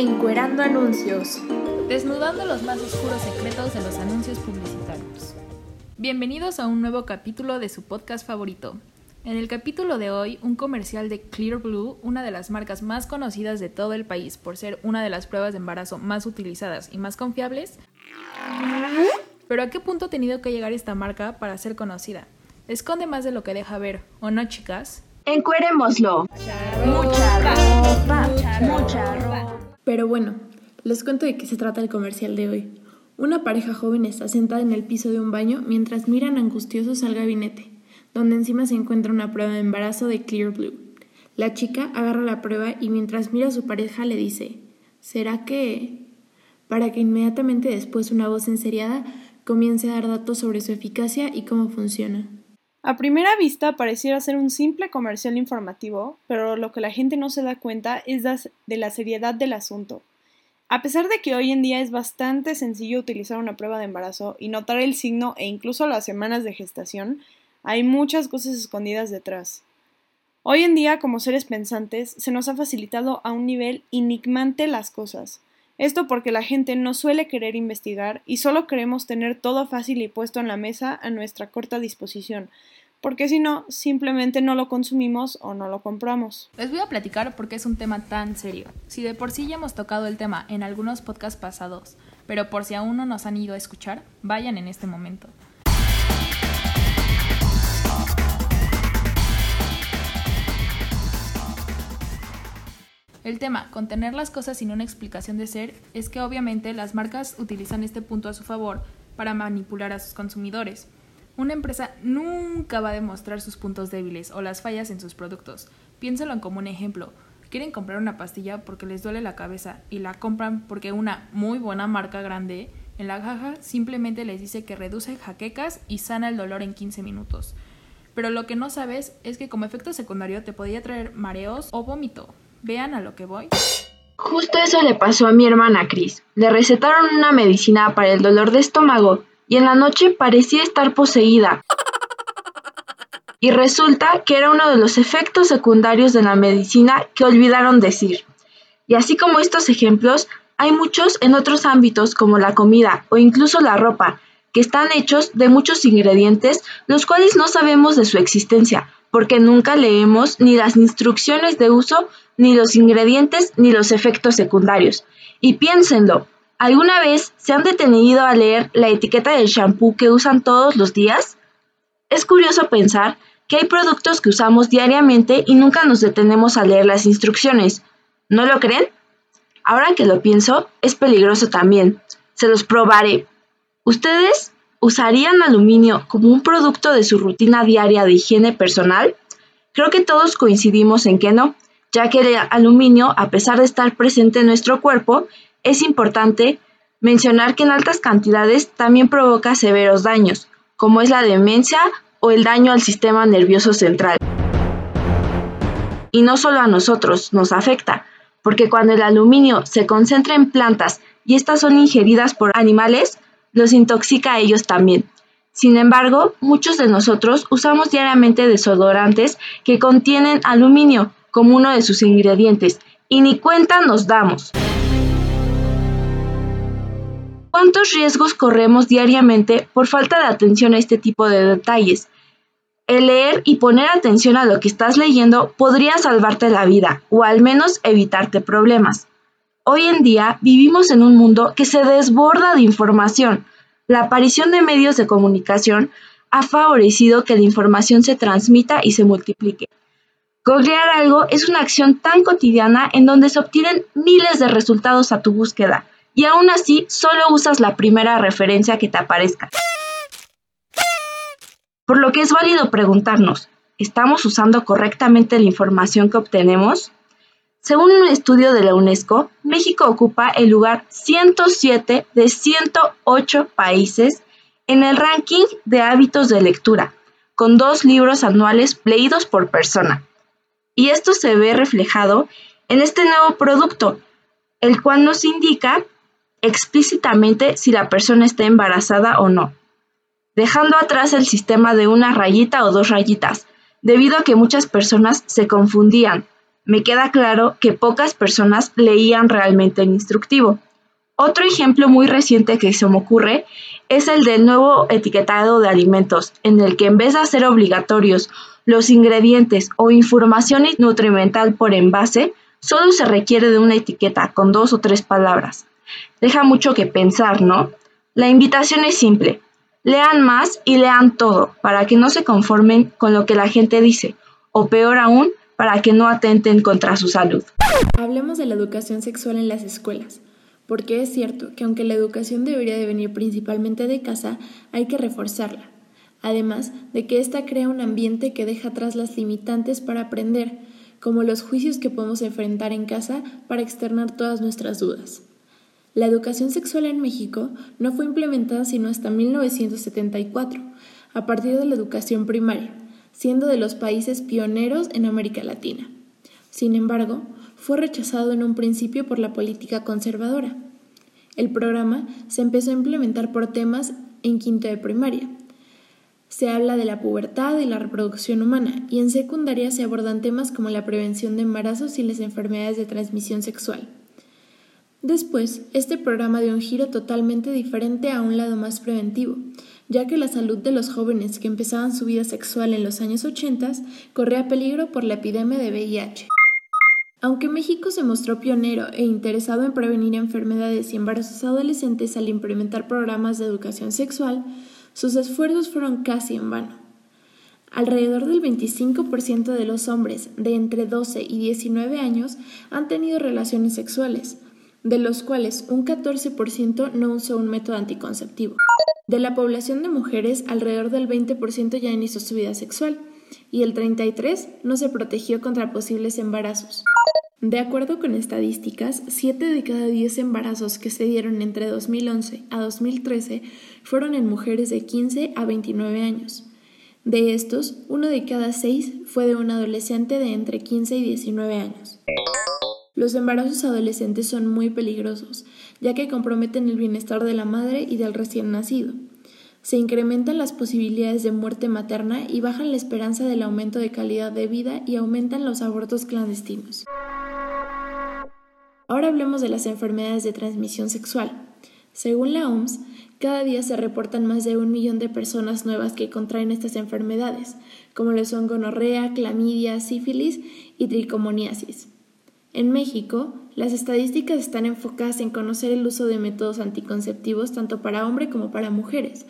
Encuerando anuncios. Desnudando los más oscuros secretos de los anuncios publicitarios. Bienvenidos a un nuevo capítulo de su podcast favorito. En el capítulo de hoy, un comercial de Clear Blue, una de las marcas más conocidas de todo el país por ser una de las pruebas de embarazo más utilizadas y más confiables. Pero ¿a qué punto ha tenido que llegar esta marca para ser conocida? Esconde más de lo que deja ver, ¿o no, chicas? Encuérémoslo. Mucha ropa, mucha ropa. Pero bueno, les cuento de qué se trata el comercial de hoy. Una pareja joven está sentada en el piso de un baño mientras miran angustiosos al gabinete, donde encima se encuentra una prueba de embarazo de Clear Blue. La chica agarra la prueba y mientras mira a su pareja le dice, ¿será que...? para que inmediatamente después una voz enseriada comience a dar datos sobre su eficacia y cómo funciona. A primera vista pareciera ser un simple comercial informativo, pero lo que la gente no se da cuenta es de la seriedad del asunto. A pesar de que hoy en día es bastante sencillo utilizar una prueba de embarazo y notar el signo e incluso las semanas de gestación, hay muchas cosas escondidas detrás. Hoy en día, como seres pensantes, se nos ha facilitado a un nivel enigmante las cosas. Esto porque la gente no suele querer investigar y solo queremos tener todo fácil y puesto en la mesa a nuestra corta disposición, porque si no, simplemente no lo consumimos o no lo compramos. Les voy a platicar por qué es un tema tan serio. Si de por sí ya hemos tocado el tema en algunos podcasts pasados, pero por si aún no nos han ido a escuchar, vayan en este momento. El tema, contener las cosas sin una explicación de ser, es que obviamente las marcas utilizan este punto a su favor para manipular a sus consumidores. Una empresa nunca va a demostrar sus puntos débiles o las fallas en sus productos. Piénsalo como un ejemplo. Quieren comprar una pastilla porque les duele la cabeza y la compran porque una muy buena marca grande en la caja simplemente les dice que reduce jaquecas y sana el dolor en 15 minutos. Pero lo que no sabes es que como efecto secundario te podría traer mareos o vómito. Vean a lo que voy. Justo eso le pasó a mi hermana Cris. Le recetaron una medicina para el dolor de estómago y en la noche parecía estar poseída. Y resulta que era uno de los efectos secundarios de la medicina que olvidaron decir. Y así como estos ejemplos, hay muchos en otros ámbitos como la comida o incluso la ropa, que están hechos de muchos ingredientes los cuales no sabemos de su existencia, porque nunca leemos ni las instrucciones de uso, ni los ingredientes, ni los efectos secundarios. Y piénsenlo, ¿alguna vez se han detenido a leer la etiqueta del shampoo que usan todos los días? Es curioso pensar que hay productos que usamos diariamente y nunca nos detenemos a leer las instrucciones. ¿No lo creen? Ahora que lo pienso, es peligroso también. Se los probaré. ¿Ustedes ¿Usarían aluminio como un producto de su rutina diaria de higiene personal? Creo que todos coincidimos en que no, ya que el aluminio, a pesar de estar presente en nuestro cuerpo, es importante mencionar que en altas cantidades también provoca severos daños, como es la demencia o el daño al sistema nervioso central. Y no solo a nosotros nos afecta, porque cuando el aluminio se concentra en plantas y estas son ingeridas por animales, los intoxica a ellos también. Sin embargo, muchos de nosotros usamos diariamente desodorantes que contienen aluminio como uno de sus ingredientes y ni cuenta nos damos. ¿Cuántos riesgos corremos diariamente por falta de atención a este tipo de detalles? El leer y poner atención a lo que estás leyendo podría salvarte la vida o al menos evitarte problemas. Hoy en día vivimos en un mundo que se desborda de información. La aparición de medios de comunicación ha favorecido que la información se transmita y se multiplique. Googlear algo es una acción tan cotidiana en donde se obtienen miles de resultados a tu búsqueda y aún así solo usas la primera referencia que te aparezca. Por lo que es válido preguntarnos, ¿estamos usando correctamente la información que obtenemos? Según un estudio de la UNESCO, México ocupa el lugar 107 de 108 países en el ranking de hábitos de lectura, con dos libros anuales leídos por persona. Y esto se ve reflejado en este nuevo producto, el cual nos indica explícitamente si la persona está embarazada o no, dejando atrás el sistema de una rayita o dos rayitas, debido a que muchas personas se confundían me queda claro que pocas personas leían realmente el instructivo. Otro ejemplo muy reciente que se me ocurre es el del nuevo etiquetado de alimentos, en el que en vez de hacer obligatorios los ingredientes o información nutrimental por envase, solo se requiere de una etiqueta con dos o tres palabras. Deja mucho que pensar, ¿no? La invitación es simple. Lean más y lean todo para que no se conformen con lo que la gente dice, o peor aún, para que no atenten contra su salud. Hablemos de la educación sexual en las escuelas porque es cierto que aunque la educación debería de venir principalmente de casa, hay que reforzarla. Además de que ésta crea un ambiente que deja atrás las limitantes para aprender, como los juicios que podemos enfrentar en casa para externar todas nuestras dudas. La educación sexual en México no fue implementada sino hasta 1974, a partir de la educación primaria, siendo de los países pioneros en América Latina. Sin embargo, fue rechazado en un principio por la política conservadora. El programa se empezó a implementar por temas en quinto de primaria. Se habla de la pubertad y la reproducción humana, y en secundaria se abordan temas como la prevención de embarazos y las enfermedades de transmisión sexual. Después, este programa dio un giro totalmente diferente a un lado más preventivo, ya que la salud de los jóvenes que empezaban su vida sexual en los años 80 corría peligro por la epidemia de VIH. Aunque México se mostró pionero e interesado en prevenir enfermedades y embarazos adolescentes al implementar programas de educación sexual, sus esfuerzos fueron casi en vano. Alrededor del 25% de los hombres de entre 12 y 19 años han tenido relaciones sexuales, de los cuales un 14% no usó un método anticonceptivo. De la población de mujeres, alrededor del 20% ya inició su vida sexual y el 33% no se protegió contra posibles embarazos. De acuerdo con estadísticas, 7 de cada 10 embarazos que se dieron entre 2011 a 2013 fueron en mujeres de 15 a 29 años. De estos, uno de cada 6 fue de un adolescente de entre 15 y 19 años. Los embarazos adolescentes son muy peligrosos, ya que comprometen el bienestar de la madre y del recién nacido. Se incrementan las posibilidades de muerte materna y bajan la esperanza del aumento de calidad de vida y aumentan los abortos clandestinos. Ahora hablemos de las enfermedades de transmisión sexual. Según la OMS, cada día se reportan más de un millón de personas nuevas que contraen estas enfermedades, como lo son gonorrea, clamidia, sífilis y tricomoniasis. En México, las estadísticas están enfocadas en conocer el uso de métodos anticonceptivos tanto para hombres como para mujeres,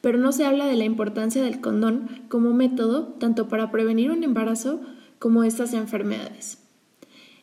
pero no se habla de la importancia del condón como método tanto para prevenir un embarazo como estas enfermedades.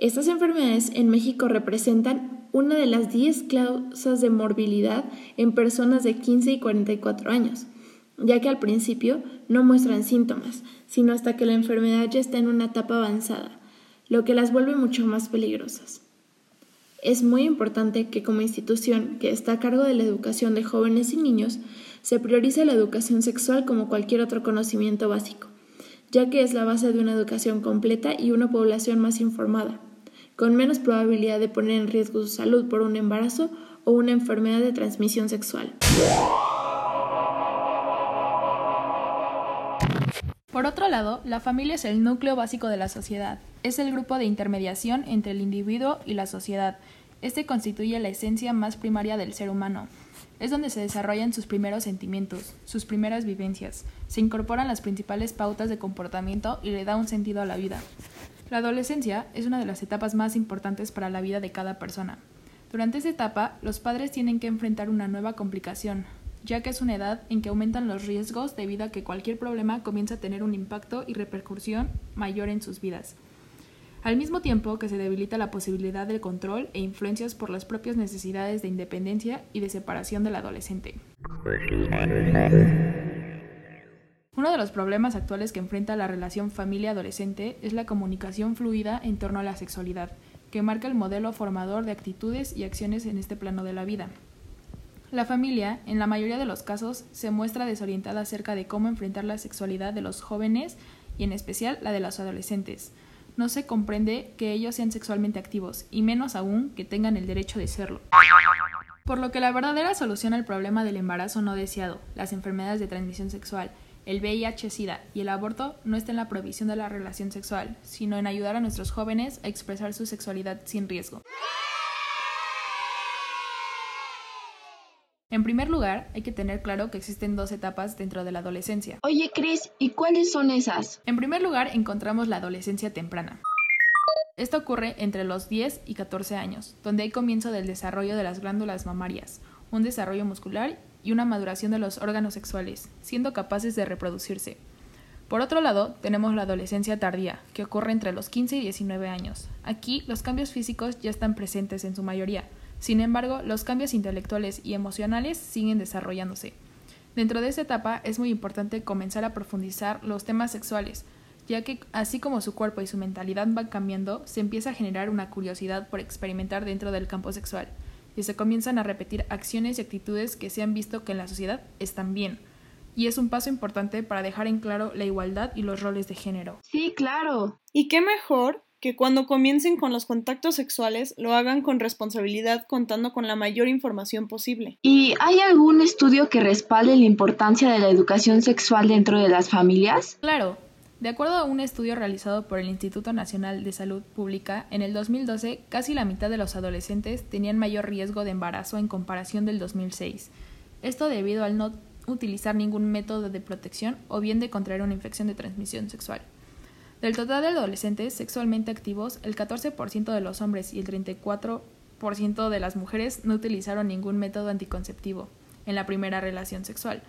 Estas enfermedades en México representan una de las 10 causas de morbilidad en personas de 15 y 44 años, ya que al principio no muestran síntomas, sino hasta que la enfermedad ya está en una etapa avanzada, lo que las vuelve mucho más peligrosas. Es muy importante que como institución que está a cargo de la educación de jóvenes y niños, se priorice la educación sexual como cualquier otro conocimiento básico, ya que es la base de una educación completa y una población más informada con menos probabilidad de poner en riesgo su salud por un embarazo o una enfermedad de transmisión sexual. Por otro lado, la familia es el núcleo básico de la sociedad. Es el grupo de intermediación entre el individuo y la sociedad. Este constituye la esencia más primaria del ser humano. Es donde se desarrollan sus primeros sentimientos, sus primeras vivencias. Se incorporan las principales pautas de comportamiento y le da un sentido a la vida. La adolescencia es una de las etapas más importantes para la vida de cada persona. Durante esta etapa, los padres tienen que enfrentar una nueva complicación, ya que es una edad en que aumentan los riesgos debido a que cualquier problema comienza a tener un impacto y repercusión mayor en sus vidas. Al mismo tiempo que se debilita la posibilidad del control e influencias por las propias necesidades de independencia y de separación del adolescente. Uno de los problemas actuales que enfrenta la relación familia-adolescente es la comunicación fluida en torno a la sexualidad, que marca el modelo formador de actitudes y acciones en este plano de la vida. La familia, en la mayoría de los casos, se muestra desorientada acerca de cómo enfrentar la sexualidad de los jóvenes y en especial la de los adolescentes. No se comprende que ellos sean sexualmente activos, y menos aún que tengan el derecho de serlo. Por lo que la verdadera solución al problema del embarazo no deseado, las enfermedades de transmisión sexual el VIH-Sida y el aborto no está en la prohibición de la relación sexual, sino en ayudar a nuestros jóvenes a expresar su sexualidad sin riesgo. En primer lugar, hay que tener claro que existen dos etapas dentro de la adolescencia. Oye, Chris, ¿y cuáles son esas? En primer lugar, encontramos la adolescencia temprana. Esto ocurre entre los 10 y 14 años, donde hay comienzo del desarrollo de las glándulas mamarias, un desarrollo muscular y una maduración de los órganos sexuales, siendo capaces de reproducirse. Por otro lado, tenemos la adolescencia tardía, que ocurre entre los 15 y 19 años. Aquí los cambios físicos ya están presentes en su mayoría, sin embargo, los cambios intelectuales y emocionales siguen desarrollándose. Dentro de esta etapa es muy importante comenzar a profundizar los temas sexuales, ya que así como su cuerpo y su mentalidad van cambiando, se empieza a generar una curiosidad por experimentar dentro del campo sexual, y se comienzan a repetir acciones y actitudes que se han visto que en la sociedad están bien. Y es un paso importante para dejar en claro la igualdad y los roles de género. Sí, claro. ¿Y qué mejor que cuando comiencen con los contactos sexuales lo hagan con responsabilidad contando con la mayor información posible. ¿Y hay algún estudio que respalde la importancia de la educación sexual dentro de las familias? Claro. De acuerdo a un estudio realizado por el Instituto Nacional de Salud Pública, en el 2012 casi la mitad de los adolescentes tenían mayor riesgo de embarazo en comparación del 2006. Esto debido al no utilizar ningún método de protección o bien de contraer una infección de transmisión sexual. Del total de adolescentes sexualmente activos, el 14% de los hombres y el 34% de las mujeres no utilizaron ningún método anticonceptivo en la primera relación sexual,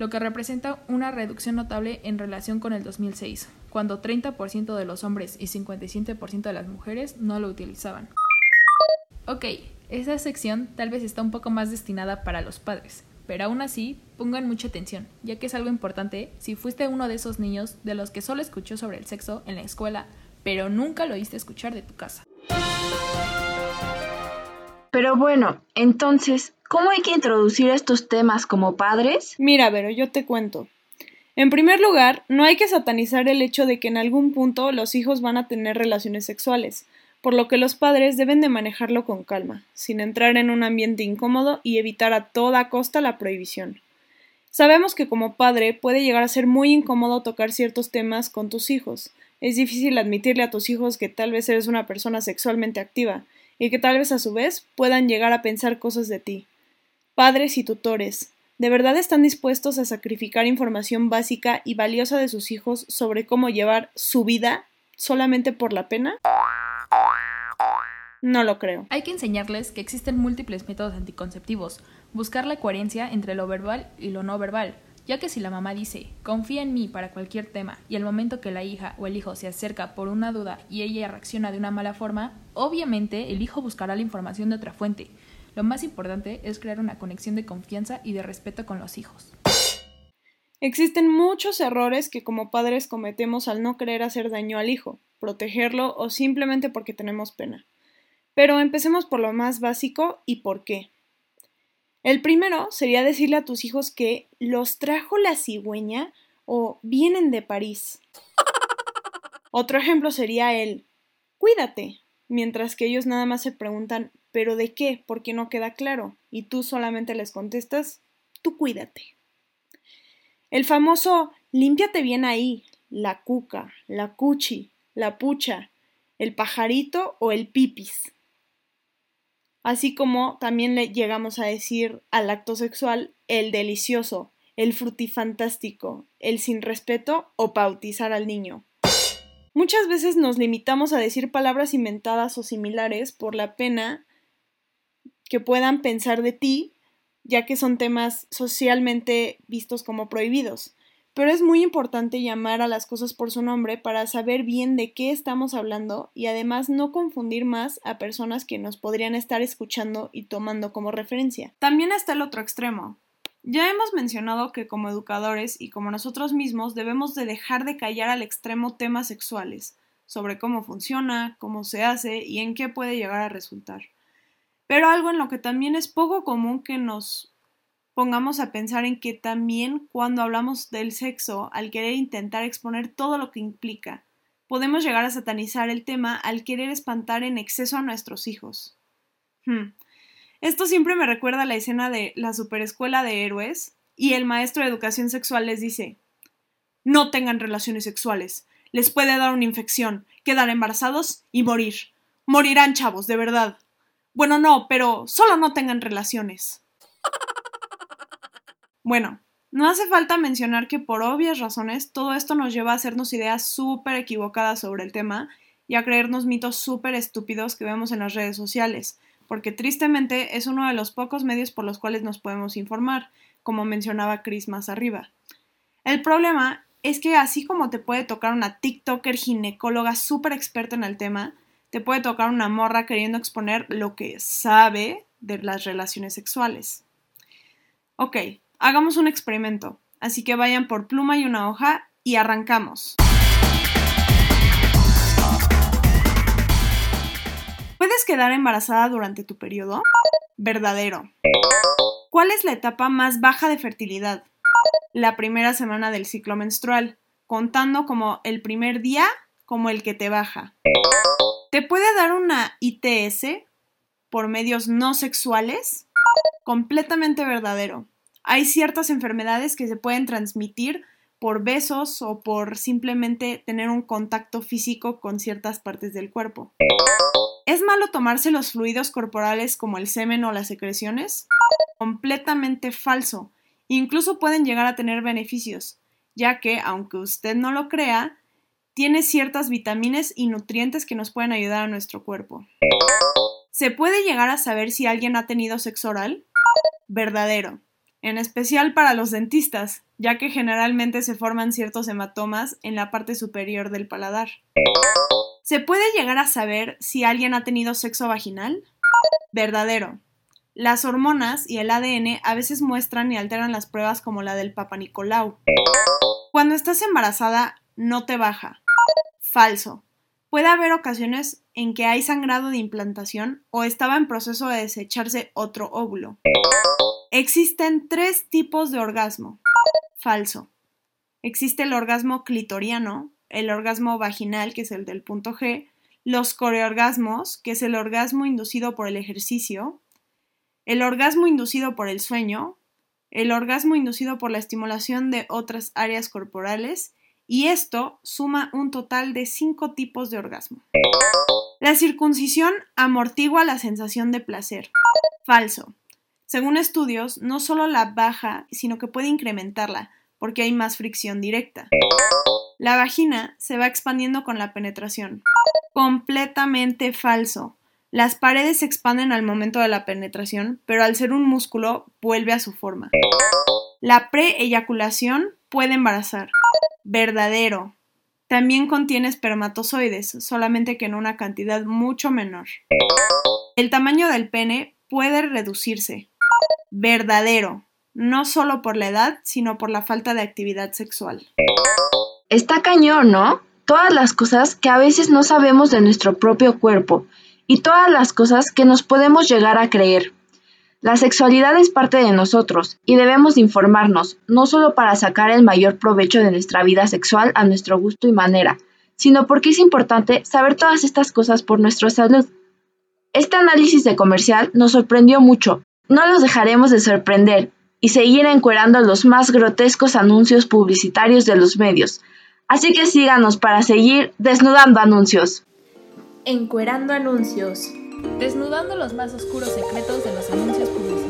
lo que representa una reducción notable en relación con el 2006, cuando 30% de los hombres y 57% de las mujeres no lo utilizaban. Ok, esa sección tal vez está un poco más destinada para los padres, pero aún así pongan mucha atención, ya que es algo importante si fuiste uno de esos niños de los que solo escuchó sobre el sexo en la escuela, pero nunca lo oíste escuchar de tu casa. Pero bueno, entonces, ¿cómo hay que introducir estos temas como padres? Mira, Vero, yo te cuento. En primer lugar, no hay que satanizar el hecho de que en algún punto los hijos van a tener relaciones sexuales por lo que los padres deben de manejarlo con calma, sin entrar en un ambiente incómodo y evitar a toda costa la prohibición. Sabemos que como padre puede llegar a ser muy incómodo tocar ciertos temas con tus hijos. Es difícil admitirle a tus hijos que tal vez eres una persona sexualmente activa y que tal vez a su vez puedan llegar a pensar cosas de ti. Padres y tutores, ¿de verdad están dispuestos a sacrificar información básica y valiosa de sus hijos sobre cómo llevar su vida solamente por la pena? No lo creo. Hay que enseñarles que existen múltiples métodos anticonceptivos, buscar la coherencia entre lo verbal y lo no verbal, ya que si la mamá dice, confía en mí para cualquier tema, y al momento que la hija o el hijo se acerca por una duda y ella reacciona de una mala forma, obviamente el hijo buscará la información de otra fuente. Lo más importante es crear una conexión de confianza y de respeto con los hijos. Existen muchos errores que como padres cometemos al no querer hacer daño al hijo, protegerlo o simplemente porque tenemos pena. Pero empecemos por lo más básico y por qué. El primero sería decirle a tus hijos que los trajo la cigüeña o vienen de París. Otro ejemplo sería el cuídate, mientras que ellos nada más se preguntan ¿pero de qué? Porque no queda claro y tú solamente les contestas tú cuídate. El famoso límpiate bien ahí, la cuca, la cuchi, la pucha, el pajarito o el pipis. Así como también le llegamos a decir al acto sexual el delicioso, el frutifantástico, el sin respeto o bautizar al niño. Muchas veces nos limitamos a decir palabras inventadas o similares por la pena que puedan pensar de ti, ya que son temas socialmente vistos como prohibidos pero es muy importante llamar a las cosas por su nombre para saber bien de qué estamos hablando y además no confundir más a personas que nos podrían estar escuchando y tomando como referencia. También está el otro extremo. Ya hemos mencionado que como educadores y como nosotros mismos debemos de dejar de callar al extremo temas sexuales, sobre cómo funciona, cómo se hace y en qué puede llegar a resultar. Pero algo en lo que también es poco común que nos pongamos a pensar en que también cuando hablamos del sexo, al querer intentar exponer todo lo que implica, podemos llegar a satanizar el tema al querer espantar en exceso a nuestros hijos. Hmm. Esto siempre me recuerda a la escena de la superescuela de héroes y el maestro de educación sexual les dice, No tengan relaciones sexuales. Les puede dar una infección, quedar embarazados y morir. Morirán, chavos, de verdad. Bueno, no, pero solo no tengan relaciones. Bueno, no hace falta mencionar que por obvias razones todo esto nos lleva a hacernos ideas súper equivocadas sobre el tema y a creernos mitos súper estúpidos que vemos en las redes sociales, porque tristemente es uno de los pocos medios por los cuales nos podemos informar, como mencionaba Chris más arriba. El problema es que así como te puede tocar una TikToker ginecóloga súper experta en el tema, te puede tocar una morra queriendo exponer lo que sabe de las relaciones sexuales. Ok, hagamos un experimento, así que vayan por pluma y una hoja y arrancamos. ¿Puedes quedar embarazada durante tu periodo? Verdadero. ¿Cuál es la etapa más baja de fertilidad? La primera semana del ciclo menstrual, contando como el primer día como el que te baja. ¿Te puede dar una ITS por medios no sexuales? Completamente verdadero. Hay ciertas enfermedades que se pueden transmitir por besos o por simplemente tener un contacto físico con ciertas partes del cuerpo. ¿Es malo tomarse los fluidos corporales como el semen o las secreciones? Completamente falso. Incluso pueden llegar a tener beneficios, ya que, aunque usted no lo crea, tiene ciertas vitaminas y nutrientes que nos pueden ayudar a nuestro cuerpo. ¿Se puede llegar a saber si alguien ha tenido sexo oral? Verdadero. En especial para los dentistas, ya que generalmente se forman ciertos hematomas en la parte superior del paladar. ¿Se puede llegar a saber si alguien ha tenido sexo vaginal? Verdadero. Las hormonas y el ADN a veces muestran y alteran las pruebas como la del Papa Nicolau. Cuando estás embarazada, no te baja. Falso. Puede haber ocasiones en que hay sangrado de implantación o estaba en proceso de desecharse otro óvulo. Existen tres tipos de orgasmo. Falso. Existe el orgasmo clitoriano, el orgasmo vaginal, que es el del punto G, los coreorgasmos, que es el orgasmo inducido por el ejercicio, el orgasmo inducido por el sueño, el orgasmo inducido por la estimulación de otras áreas corporales, y esto suma un total de cinco tipos de orgasmo. La circuncisión amortigua la sensación de placer. Falso. Según estudios, no solo la baja, sino que puede incrementarla, porque hay más fricción directa. La vagina se va expandiendo con la penetración. Completamente falso. Las paredes se expanden al momento de la penetración, pero al ser un músculo vuelve a su forma. La pre-eyaculación puede embarazar. Verdadero. También contiene espermatozoides, solamente que en una cantidad mucho menor. El tamaño del pene puede reducirse. Verdadero no solo por la edad, sino por la falta de actividad sexual. Está cañón, ¿no? Todas las cosas que a veces no sabemos de nuestro propio cuerpo y todas las cosas que nos podemos llegar a creer. La sexualidad es parte de nosotros y debemos informarnos, no solo para sacar el mayor provecho de nuestra vida sexual a nuestro gusto y manera, sino porque es importante saber todas estas cosas por nuestra salud. Este análisis de comercial nos sorprendió mucho. No los dejaremos de sorprender y seguir encuerando los más grotescos anuncios publicitarios de los medios. Así que síganos para seguir desnudando anuncios. Encuerando anuncios. Desnudando los más oscuros secretos de los anuncios publicitarios.